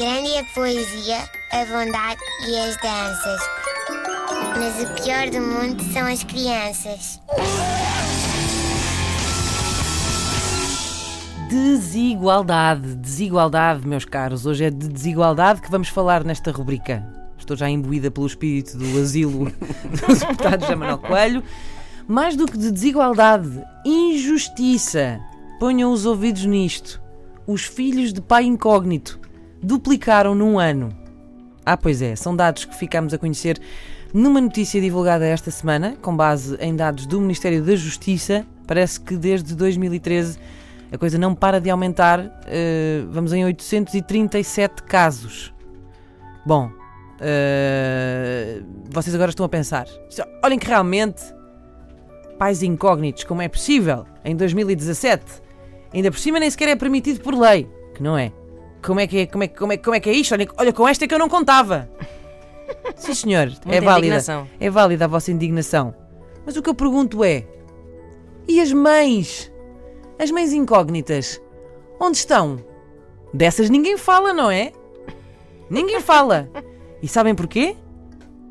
Grande é a poesia, a bondade e as danças. Mas o pior do mundo são as crianças. Desigualdade, desigualdade, meus caros. Hoje é de desigualdade que vamos falar nesta rubrica. Estou já imbuída pelo espírito do asilo do deputado José Manuel Coelho. Mais do que de desigualdade, injustiça. Ponham os ouvidos nisto. Os filhos de pai incógnito duplicaram num ano. Ah, pois é, são dados que ficamos a conhecer numa notícia divulgada esta semana, com base em dados do Ministério da Justiça. Parece que desde 2013 a coisa não para de aumentar. Uh, vamos em 837 casos. Bom, uh, vocês agora estão a pensar. Olhem que realmente pais incógnitos, como é possível em 2017? Ainda por cima nem sequer é permitido por lei, que não é? Como é que é, como é, como é, como é, que é isto? Olha, olha, com esta é que eu não contava. Sim, senhor, Muita é válida. indignação. É válida a vossa indignação. Mas o que eu pergunto é: e as mães? As mães incógnitas? Onde estão? Dessas ninguém fala, não é? Ninguém fala. E sabem porquê?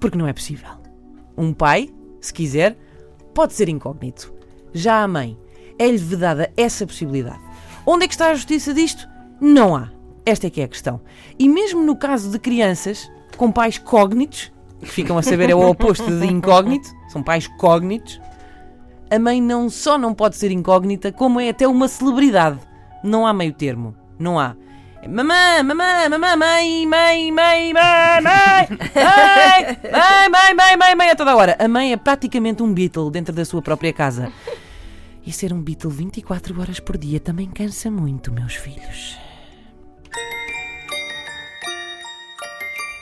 Porque não é possível. Um pai, se quiser, pode ser incógnito. Já a mãe, é-lhe vedada essa possibilidade. Onde é que está a justiça disto? Não há. Esta é que é a questão. E mesmo no caso de crianças com pais cógnitos, que ficam a saber é o oposto de incógnito, são pais cógnitos, a mãe não só não pode ser incógnita, como é até uma celebridade. Não há meio termo. Não há. Mamã, mamã, mamã, mãe, mãe, mãe, mãe, mãe, mãe, mãe, mãe, mãe, mãe, a toda hora. A mãe é praticamente um Beatle dentro da sua própria casa. E ser um Beatle 24 horas por dia também cansa muito, meus filhos.